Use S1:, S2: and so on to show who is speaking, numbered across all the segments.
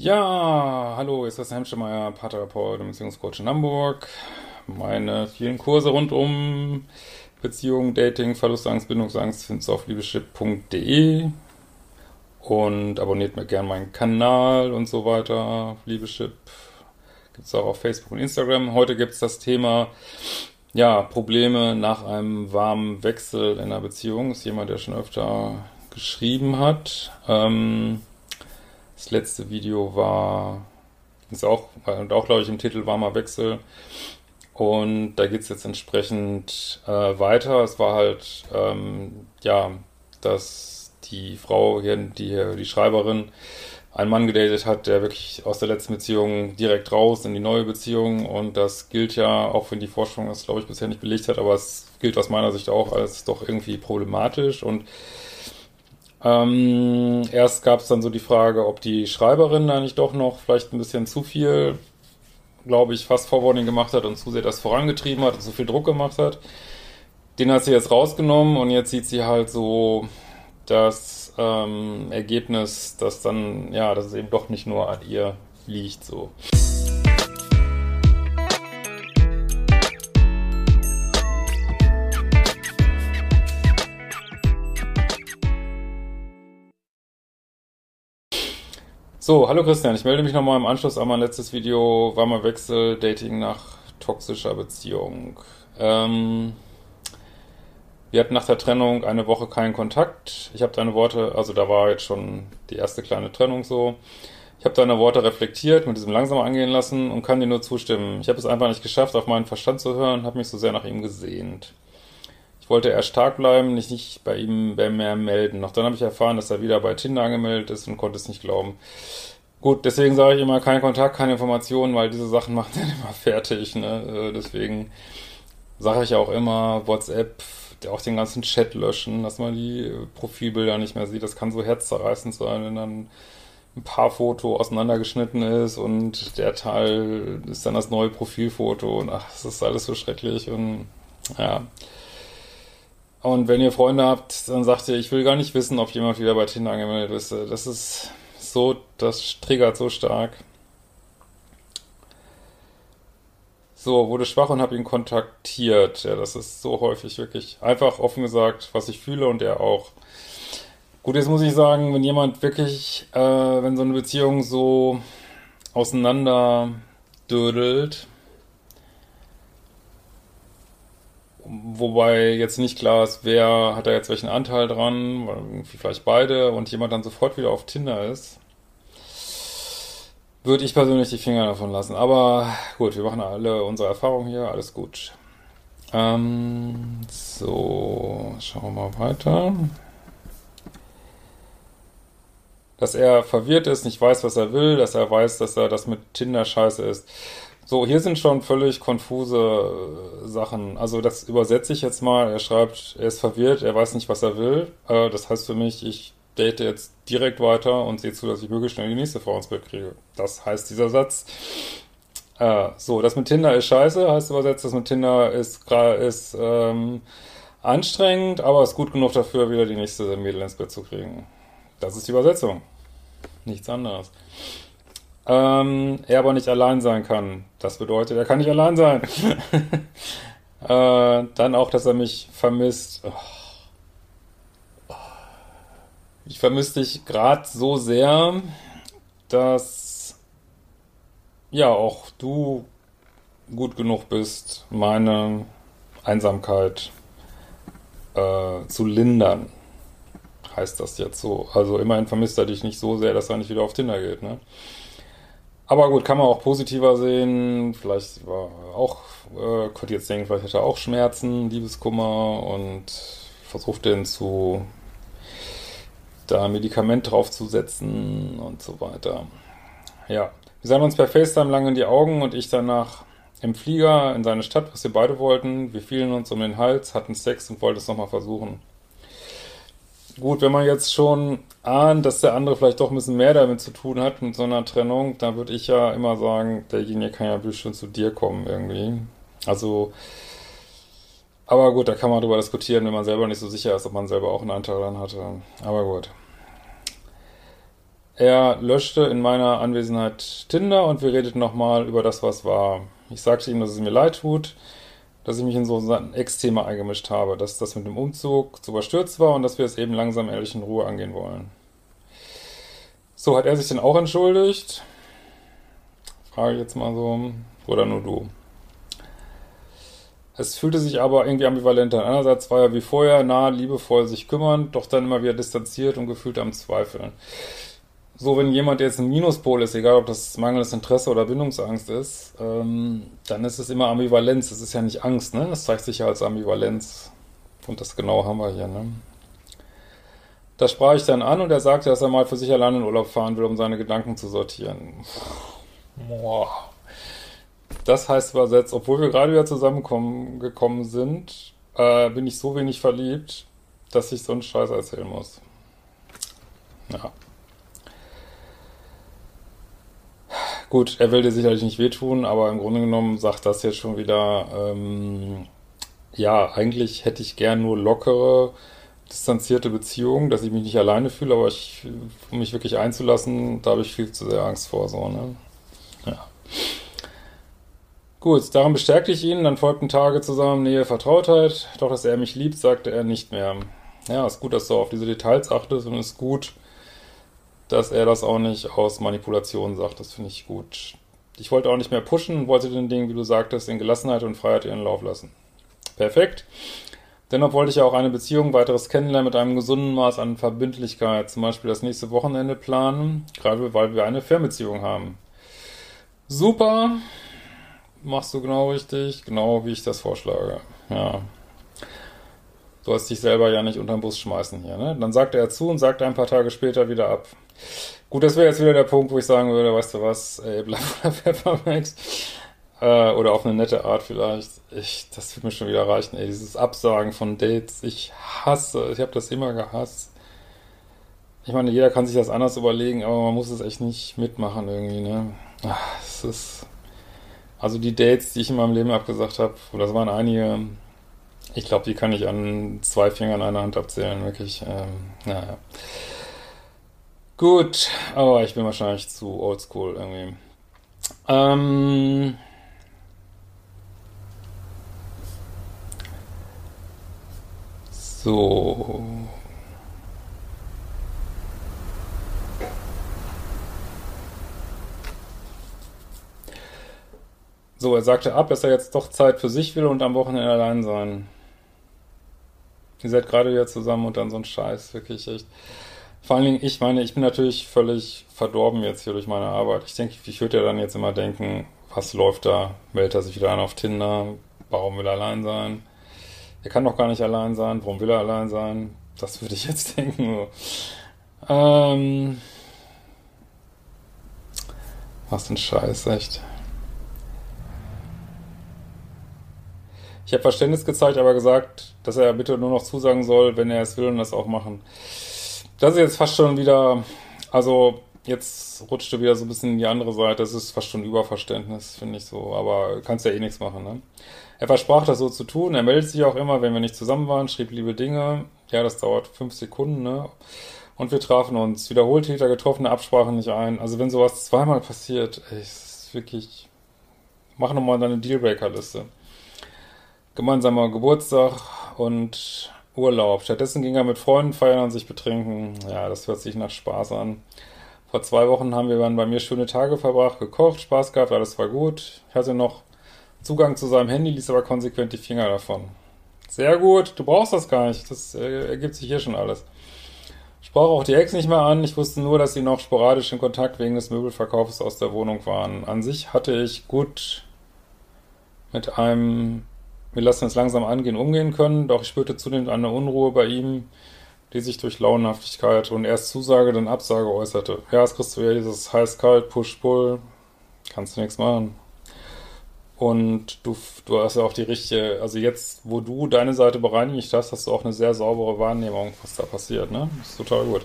S1: Ja, hallo, ist das Hemschemeyer, Paartherapeut und Beziehungscoach in Hamburg. Meine vielen Kurse rund um Beziehung, Dating, Verlustangst, Bindungsangst findest du auf liebeschip.de und abonniert mir gerne meinen Kanal und so weiter. Liebeschip gibt es auch auf Facebook und Instagram. Heute gibt es das Thema, ja, Probleme nach einem warmen Wechsel in einer Beziehung. Ist jemand, der schon öfter geschrieben hat. Ähm, das letzte Video war, ist auch, und auch glaube ich im Titel warmer Wechsel. Und da geht es jetzt entsprechend äh, weiter. Es war halt, ähm, ja, dass die Frau hier, die, die Schreiberin, einen Mann gedatet hat, der wirklich aus der letzten Beziehung direkt raus in die neue Beziehung. Und das gilt ja, auch wenn die Forschung das, glaube ich, bisher nicht belegt hat, aber es gilt aus meiner Sicht auch als doch irgendwie problematisch. Und ähm, erst gab es dann so die Frage, ob die Schreiberin da nicht doch noch vielleicht ein bisschen zu viel, glaube ich, fast Forwarding gemacht hat und zu sehr das vorangetrieben hat und zu viel Druck gemacht hat. Den hat sie jetzt rausgenommen und jetzt sieht sie halt so das ähm, Ergebnis, dass dann, ja, dass es eben doch nicht nur an ihr liegt, so. So, hallo Christian, ich melde mich nochmal im Anschluss an mein letztes Video, warmer Wechsel, Dating nach toxischer Beziehung. Ähm, wir hatten nach der Trennung eine Woche keinen Kontakt. Ich habe deine Worte, also da war jetzt schon die erste kleine Trennung so. Ich habe deine Worte reflektiert, mit diesem langsam angehen lassen und kann dir nur zustimmen. Ich habe es einfach nicht geschafft, auf meinen Verstand zu hören, habe mich so sehr nach ihm gesehnt. Wollte erst stark bleiben, nicht, nicht bei ihm mehr melden. Noch dann habe ich erfahren, dass er wieder bei Tinder angemeldet ist und konnte es nicht glauben. Gut, deswegen sage ich immer kein Kontakt, keine Informationen, weil diese Sachen machen dann immer fertig. Ne? Äh, deswegen sage ich auch immer WhatsApp, auch den ganzen Chat löschen, dass man die Profilbilder nicht mehr sieht. Das kann so herzzerreißend sein, wenn dann ein paar Foto auseinandergeschnitten ist und der Teil ist dann das neue Profilfoto und ach, das ist alles so schrecklich und ja. Und wenn ihr Freunde habt, dann sagt ihr, ich will gar nicht wissen, ob jemand wieder bei Tinder angemeldet ist. Das ist so, das triggert so stark. So, wurde schwach und habe ihn kontaktiert. Ja, das ist so häufig wirklich einfach offen gesagt, was ich fühle und er auch. Gut, jetzt muss ich sagen, wenn jemand wirklich, äh, wenn so eine Beziehung so auseinander dödelt, Wobei jetzt nicht klar ist, wer hat da jetzt welchen Anteil dran, irgendwie vielleicht beide und jemand dann sofort wieder auf Tinder ist, würde ich persönlich die Finger davon lassen. Aber gut, wir machen alle unsere Erfahrungen hier, alles gut. Ähm, so, schauen wir mal weiter. Dass er verwirrt ist, nicht weiß, was er will, dass er weiß, dass er das mit Tinder scheiße ist. So, hier sind schon völlig konfuse äh, Sachen. Also das übersetze ich jetzt mal. Er schreibt, er ist verwirrt, er weiß nicht, was er will. Äh, das heißt für mich, ich date jetzt direkt weiter und sehe zu, dass ich möglichst schnell die nächste Frau ins Bett kriege. Das heißt dieser Satz. Äh, so, das mit Tinder ist scheiße, heißt übersetzt, das mit Tinder ist, ist ähm, anstrengend, aber ist gut genug dafür, wieder die nächste Mädel ins Bett zu kriegen. Das ist die Übersetzung. Nichts anderes ähm, er aber nicht allein sein kann. Das bedeutet, er kann nicht allein sein. äh, dann auch, dass er mich vermisst. Oh. Ich vermisse dich gerade so sehr, dass ja auch du gut genug bist, meine Einsamkeit äh, zu lindern. Heißt das jetzt so. Also immerhin vermisst er dich nicht so sehr, dass er nicht wieder auf Tinder geht, ne? Aber gut, kann man auch positiver sehen. Vielleicht war auch, äh, könnte jetzt denken, vielleicht hätte er auch Schmerzen, Liebeskummer und versucht den zu da Medikament draufzusetzen und so weiter. Ja, wir sahen uns per FaceTime lange in die Augen und ich danach im Flieger in seine Stadt, was wir beide wollten. Wir fielen uns um den Hals, hatten Sex und wollten es nochmal versuchen. Gut, wenn man jetzt schon ahnt, dass der andere vielleicht doch ein bisschen mehr damit zu tun hat, mit so einer Trennung, dann würde ich ja immer sagen, derjenige kann ja bestimmt zu dir kommen irgendwie. Also, aber gut, da kann man drüber diskutieren, wenn man selber nicht so sicher ist, ob man selber auch einen Anteil daran hatte. Aber gut. Er löschte in meiner Anwesenheit Tinder und wir redeten nochmal über das, was war. Ich sagte ihm, dass es mir leid tut, dass ich mich in so ein Ex-Thema eingemischt habe, dass das mit dem Umzug zu überstürzt war und dass wir es eben langsam ehrlich in Ruhe angehen wollen. So, hat er sich denn auch entschuldigt? Frage ich jetzt mal so. Oder nur du? Es fühlte sich aber irgendwie ambivalent an. Einerseits war er wie vorher nah, liebevoll sich kümmern, doch dann immer wieder distanziert und gefühlt am Zweifeln so, wenn jemand jetzt ein Minuspol ist, egal ob das mangelndes Interesse oder Bindungsangst ist, ähm, dann ist es immer Ambivalenz. Es ist ja nicht Angst, ne? Das zeigt sich ja als Ambivalenz. Und das genau haben wir hier, ne? Das sprach ich dann an und er sagte, dass er mal für sich allein in Urlaub fahren will, um seine Gedanken zu sortieren. Boah. Das heißt übersetzt, obwohl wir gerade wieder zusammengekommen sind, äh, bin ich so wenig verliebt, dass ich so einen Scheiß erzählen muss. Ja. Gut, er will dir sicherlich nicht wehtun, aber im Grunde genommen sagt das jetzt schon wieder, ähm, ja, eigentlich hätte ich gern nur lockere, distanzierte Beziehungen, dass ich mich nicht alleine fühle, aber ich, um mich wirklich einzulassen, da habe ich viel zu sehr Angst vor, so, ne? Ja. Gut, daran bestärkte ich ihn, dann folgten Tage zusammen, Nähe, Vertrautheit, doch dass er mich liebt, sagte er nicht mehr. Ja, ist gut, dass du auf diese Details achtest und ist gut, dass er das auch nicht aus Manipulation sagt. Das finde ich gut. Ich wollte auch nicht mehr pushen wollte den Dingen, wie du sagtest, in Gelassenheit und Freiheit ihren Lauf lassen. Perfekt. Dennoch wollte ich ja auch eine Beziehung, weiteres Kennenlernen mit einem gesunden Maß an Verbindlichkeit, zum Beispiel das nächste Wochenende planen, gerade weil wir eine Fernbeziehung haben. Super, machst du genau richtig, genau wie ich das vorschlage. Ja. Du hast dich selber ja nicht unter den Bus schmeißen hier, ne? Dann sagte er zu und sagte ein paar Tage später wieder ab. Gut, das wäre jetzt wieder der Punkt, wo ich sagen würde, weißt du was, ey, bleib oder Pfeffermax. Äh, oder auf eine nette Art vielleicht. Ich, das wird mir schon wieder reichen, ey, dieses Absagen von Dates. Ich hasse, ich habe das immer gehasst. Ich meine, jeder kann sich das anders überlegen, aber man muss es echt nicht mitmachen irgendwie, ne? Ach, es ist... Also die Dates, die ich in meinem Leben abgesagt habe, das waren einige, ich glaube, die kann ich an zwei Fingern einer Hand abzählen, wirklich. Ähm, naja. Gut, aber ich bin wahrscheinlich zu oldschool irgendwie. Ähm. So. So, er sagte ab, dass er jetzt doch Zeit für sich will und am Wochenende allein sein. Ihr seid gerade wieder zusammen und dann so ein Scheiß, wirklich echt. Vor allen Dingen, ich meine, ich bin natürlich völlig verdorben jetzt hier durch meine Arbeit. Ich denke, ich würde ja dann jetzt immer denken, was läuft da? Meldet er sich wieder an auf Tinder? Warum will er allein sein? Er kann doch gar nicht allein sein. Warum will er allein sein? Das würde ich jetzt denken. Ähm, was ein Scheiß, echt. Ich habe Verständnis gezeigt, aber gesagt, dass er bitte nur noch zusagen soll, wenn er es will und das auch machen. Das ist jetzt fast schon wieder, also jetzt rutschte wieder so ein bisschen in die andere Seite. Das ist fast schon Überverständnis, finde ich so. Aber kannst ja eh nichts machen, ne? Er versprach das so zu tun. Er meldet sich auch immer, wenn wir nicht zusammen waren, schrieb liebe Dinge. Ja, das dauert fünf Sekunden, ne? Und wir trafen uns. Wiederholt hielt er getroffene Absprachen nicht ein. Also wenn sowas zweimal passiert, ey, ist wirklich, mach nochmal deine Dealbreaker-Liste gemeinsamer Geburtstag und Urlaub. Stattdessen ging er mit Freunden feiern und sich betrinken. Ja, das hört sich nach Spaß an. Vor zwei Wochen haben wir dann bei mir schöne Tage verbracht, gekocht, Spaß gehabt, alles war gut. Ich hatte noch Zugang zu seinem Handy, ließ aber konsequent die Finger davon. Sehr gut, du brauchst das gar nicht, das äh, ergibt sich hier schon alles. Ich brauche auch die Ex nicht mehr an, ich wusste nur, dass sie noch sporadisch in Kontakt wegen des Möbelverkaufs aus der Wohnung waren. An sich hatte ich gut mit einem wir lassen es langsam angehen, umgehen können, doch ich spürte zunehmend eine Unruhe bei ihm, die sich durch Launenhaftigkeit und erst Zusage, dann Absage äußerte. Ja, es kriegst du ja dieses heiß-kalt, Push-Pull, kannst du nichts machen. Und du, du hast ja auch die richtige, also jetzt, wo du deine Seite bereinigt hast, hast du auch eine sehr saubere Wahrnehmung, was da passiert, ne? Das ist total gut.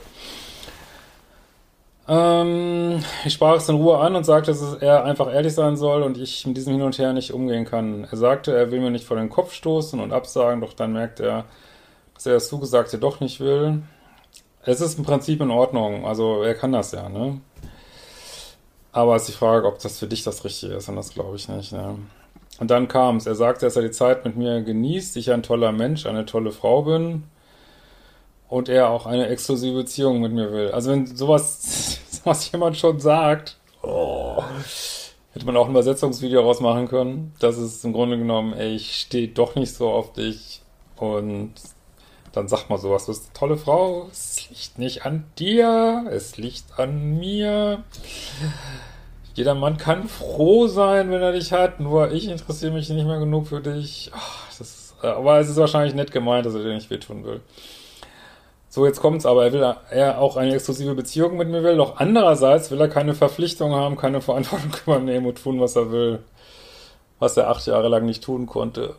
S1: Ähm, ich sprach es in Ruhe an und sagte, dass er einfach ehrlich sein soll und ich mit diesem Hin und Her nicht umgehen kann. Er sagte, er will mir nicht vor den Kopf stoßen und absagen, doch dann merkt er, dass er das Zugesagte doch nicht will. Es ist im Prinzip in Ordnung, also er kann das ja, ne? Aber es ist die Frage, ob das für dich das Richtige ist und das glaube ich nicht, ne? Und dann kam es. Er sagte, dass er die Zeit mit mir genießt, ich ein toller Mensch, eine tolle Frau bin und er auch eine exklusive Beziehung mit mir will. Also wenn sowas, sowas jemand schon sagt, oh, hätte man auch ein Übersetzungsvideo rausmachen können. Das ist im Grunde genommen, ey, ich stehe doch nicht so auf dich und dann sagt man sowas, du bist eine tolle Frau, es liegt nicht an dir, es liegt an mir. Jeder Mann kann froh sein, wenn er dich hat, nur ich interessiere mich nicht mehr genug für dich. Ach, ist, aber es ist wahrscheinlich nett gemeint, dass er dir nicht wehtun will. So, jetzt kommt's aber, er will er auch eine exklusive Beziehung mit mir will, doch andererseits will er keine Verpflichtung haben, keine Verantwortung übernehmen und tun, was er will. Was er acht Jahre lang nicht tun konnte.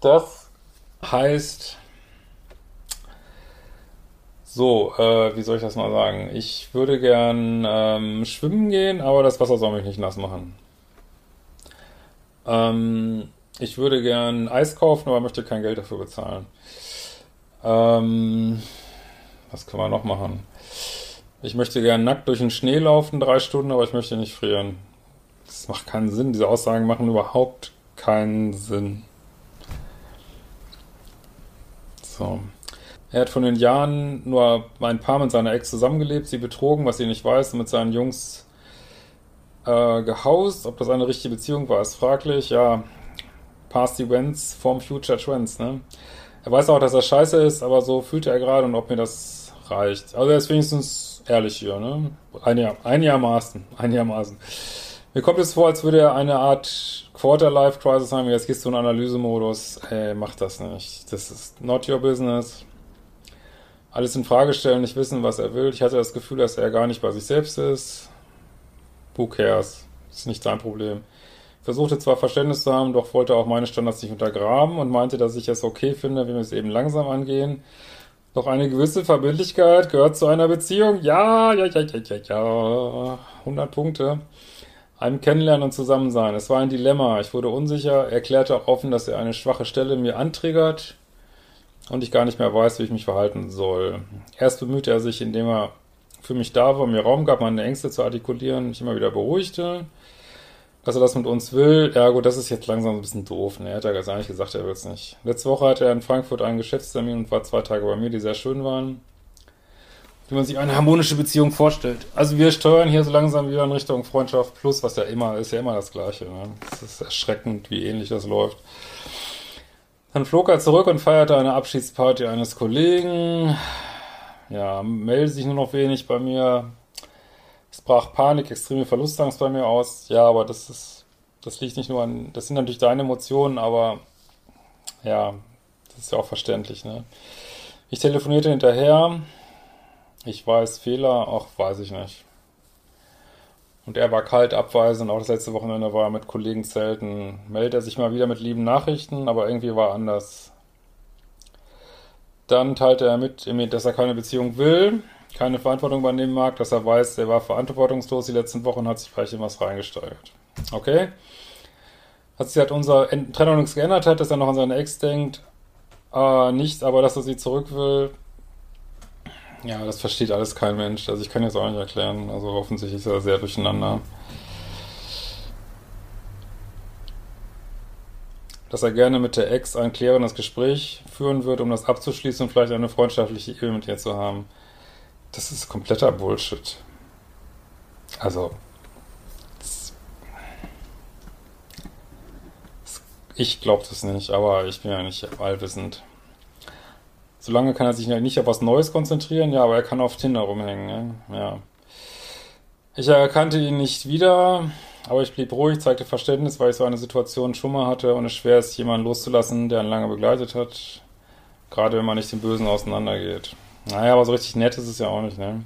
S1: Das heißt, so, äh, wie soll ich das mal sagen? Ich würde gern ähm, schwimmen gehen, aber das Wasser soll mich nicht nass machen. Ähm, ich würde gern Eis kaufen, aber möchte kein Geld dafür bezahlen. Ähm, was kann man noch machen? Ich möchte gern nackt durch den Schnee laufen, drei Stunden, aber ich möchte nicht frieren. Das macht keinen Sinn. Diese Aussagen machen überhaupt keinen Sinn. So. Er hat von den Jahren nur ein paar mit seiner Ex zusammengelebt, sie betrogen, was sie nicht weiß, und mit seinen Jungs äh, gehaust. Ob das eine richtige Beziehung war, ist fraglich. Ja, past events form future trends, ne? Er weiß auch, dass er scheiße ist, aber so fühlt er gerade und ob mir das reicht. Also er ist wenigstens ehrlich hier, ne? Ein Jahr, einigermaßen, einigermaßen. Mir kommt es vor, als würde er eine Art Quarter-Life-Crisis haben. Jetzt gehst du in Analysemodus. Ey, mach das nicht. Das ist not your business. Alles in Frage stellen, nicht wissen, was er will. Ich hatte das Gefühl, dass er gar nicht bei sich selbst ist. Who cares? ist nicht dein Problem versuchte zwar Verständnis zu haben, doch wollte auch meine Standards nicht untergraben und meinte, dass ich es okay finde, wenn wir es eben langsam angehen. Doch eine gewisse Verbindlichkeit gehört zu einer Beziehung. Ja, ja, ja, ja, ja, ja. 100 Punkte. Einem Kennenlernen und Zusammensein. Es war ein Dilemma. Ich wurde unsicher, erklärte auch offen, dass er eine schwache Stelle mir antriggert und ich gar nicht mehr weiß, wie ich mich verhalten soll. Erst bemühte er sich, indem er für mich da war, mir Raum gab, meine Ängste zu artikulieren, mich immer wieder beruhigte dass er das mit uns will. Ja gut, das ist jetzt langsam ein bisschen doof. Ne? Er hat ja ganz eigentlich gesagt, er will es nicht. Letzte Woche hatte er in Frankfurt einen Geschäftstermin und war zwei Tage bei mir, die sehr schön waren. Wie man sich eine harmonische Beziehung vorstellt. Also wir steuern hier so langsam wieder in Richtung Freundschaft plus, was ja immer, ist ja immer das Gleiche. Ne? Es ist erschreckend, wie ähnlich das läuft. Dann flog er zurück und feierte eine Abschiedsparty eines Kollegen. Ja, meldet sich nur noch wenig bei mir. Brach Panik, extreme Verlustangst bei mir aus. Ja, aber das ist, das liegt nicht nur an, das sind natürlich deine Emotionen, aber ja, das ist ja auch verständlich, ne? Ich telefonierte hinterher. Ich weiß, Fehler, auch weiß ich nicht. Und er war kalt abweisend, auch das letzte Wochenende war er mit Kollegen zelten. Meldet er sich mal wieder mit lieben Nachrichten, aber irgendwie war anders. Dann teilte er mit, dass er keine Beziehung will keine Verantwortung übernehmen mag, dass er weiß, er war verantwortungslos die letzten Wochen und hat sich vielleicht in was reingesteigert. Okay? Hat sich halt unser Trennung nichts geändert hat, dass er noch an seine Ex denkt, äh, nicht, aber dass er sie zurück will, ja, das versteht alles kein Mensch. Also ich kann jetzt auch nicht erklären. Also offensichtlich ist er sehr durcheinander. Dass er gerne mit der Ex ein klärendes Gespräch führen wird, um das abzuschließen und vielleicht eine freundschaftliche Ehe mit ihr zu haben. Das ist kompletter Bullshit. Also, ich glaube das nicht, aber ich bin ja nicht allwissend. Solange kann er sich nicht auf was Neues konzentrieren, ja, aber er kann auf Tinder rumhängen, ne? ja. Ich erkannte ihn nicht wieder, aber ich blieb ruhig, zeigte Verständnis, weil ich so eine Situation schon mal hatte und es schwer ist, jemanden loszulassen, der einen lange begleitet hat. Gerade wenn man nicht den Bösen auseinandergeht. Naja, aber so richtig nett ist es ja auch nicht, ne?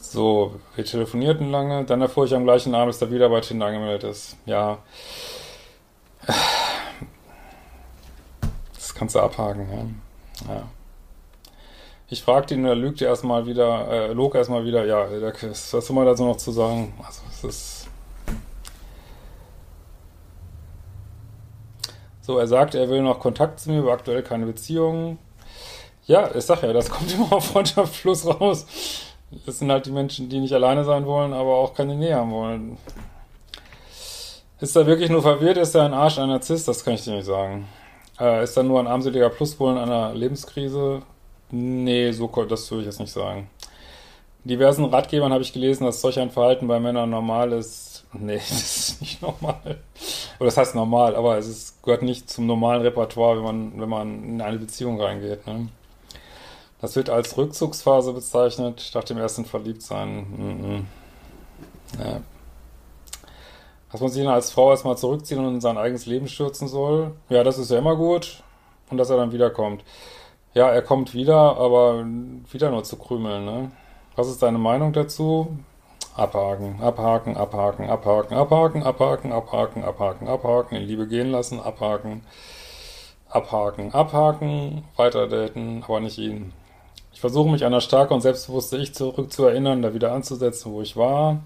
S1: So, wir telefonierten lange, dann erfuhr ich am gleichen Abend, dass er wieder bei angemeldet ist. Ja. Das kannst du abhaken, ja. ja. Ich fragte ihn, er lügte erstmal wieder, äh, log erstmal wieder, ja, was soll man dazu noch zu sagen? Also, es ist. So, er sagt, er will noch Kontakt zu mir, aber aktuell keine Beziehung. Ja, ich sag ja, das kommt immer auf Freundschaft plus raus. Das sind halt die Menschen, die nicht alleine sein wollen, aber auch keine Nähe haben wollen. Ist er wirklich nur verwirrt? Ist er ein Arsch, ein Narzisst? Das kann ich dir nicht sagen. Äh, ist er nur ein armseliger Pluspol in einer Lebenskrise? Nee, so das würde ich jetzt nicht sagen. Diversen Ratgebern habe ich gelesen, dass solch ein Verhalten bei Männern normal ist. Nee, das ist nicht normal. Oder das heißt normal, aber es ist, gehört nicht zum normalen Repertoire, wenn man, wenn man in eine Beziehung reingeht. Ne? Das wird als Rückzugsphase bezeichnet, nach dem ersten Verliebtsein. Mhm. Ja. Dass man sich dann als Frau erstmal zurückziehen und in sein eigenes Leben stürzen soll, ja, das ist ja immer gut. Und dass er dann wiederkommt. Ja, er kommt wieder, aber wieder nur zu krümeln, ne? Was ist deine Meinung dazu? Abhaken, abhaken, abhaken, abhaken, abhaken, abhaken, abhaken, abhaken, abhaken, in Liebe gehen lassen, abhaken, abhaken, abhaken, weiter daten, aber nicht ihn. Ich versuche mich an das starke und selbstbewusste Ich zurückzuerinnern, da wieder anzusetzen, wo ich war.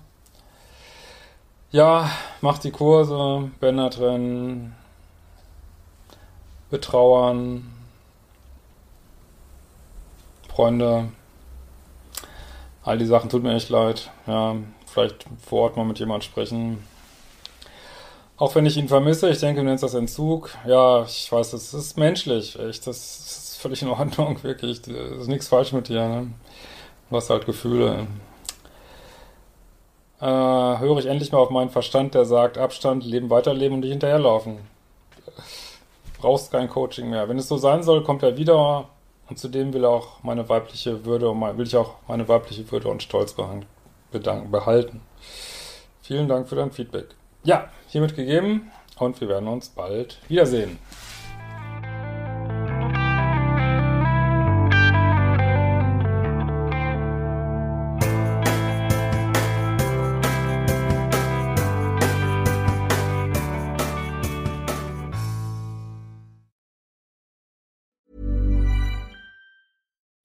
S1: Ja, mach die Kurse, Bänder trennen, betrauern, Freunde, all die Sachen tut mir echt leid. Ja, vielleicht vor Ort mal mit jemand sprechen. Auch wenn ich ihn vermisse, ich denke, du nennst das Entzug. Ja, ich weiß, es ist menschlich, echt. Das ist völlig in Ordnung, wirklich. Es ist nichts falsch mit dir. Ne? Du hast halt Gefühle. Äh, höre ich endlich mal auf meinen Verstand, der sagt, Abstand, Leben weiterleben und nicht hinterherlaufen. Brauchst kein Coaching mehr. Wenn es so sein soll, kommt er wieder und zudem will auch meine weibliche Würde und will ich auch meine weibliche Würde und Stolz behalten. Vielen Dank für dein Feedback. Ja, hiermit gegeben und wir werden uns bald wiedersehen.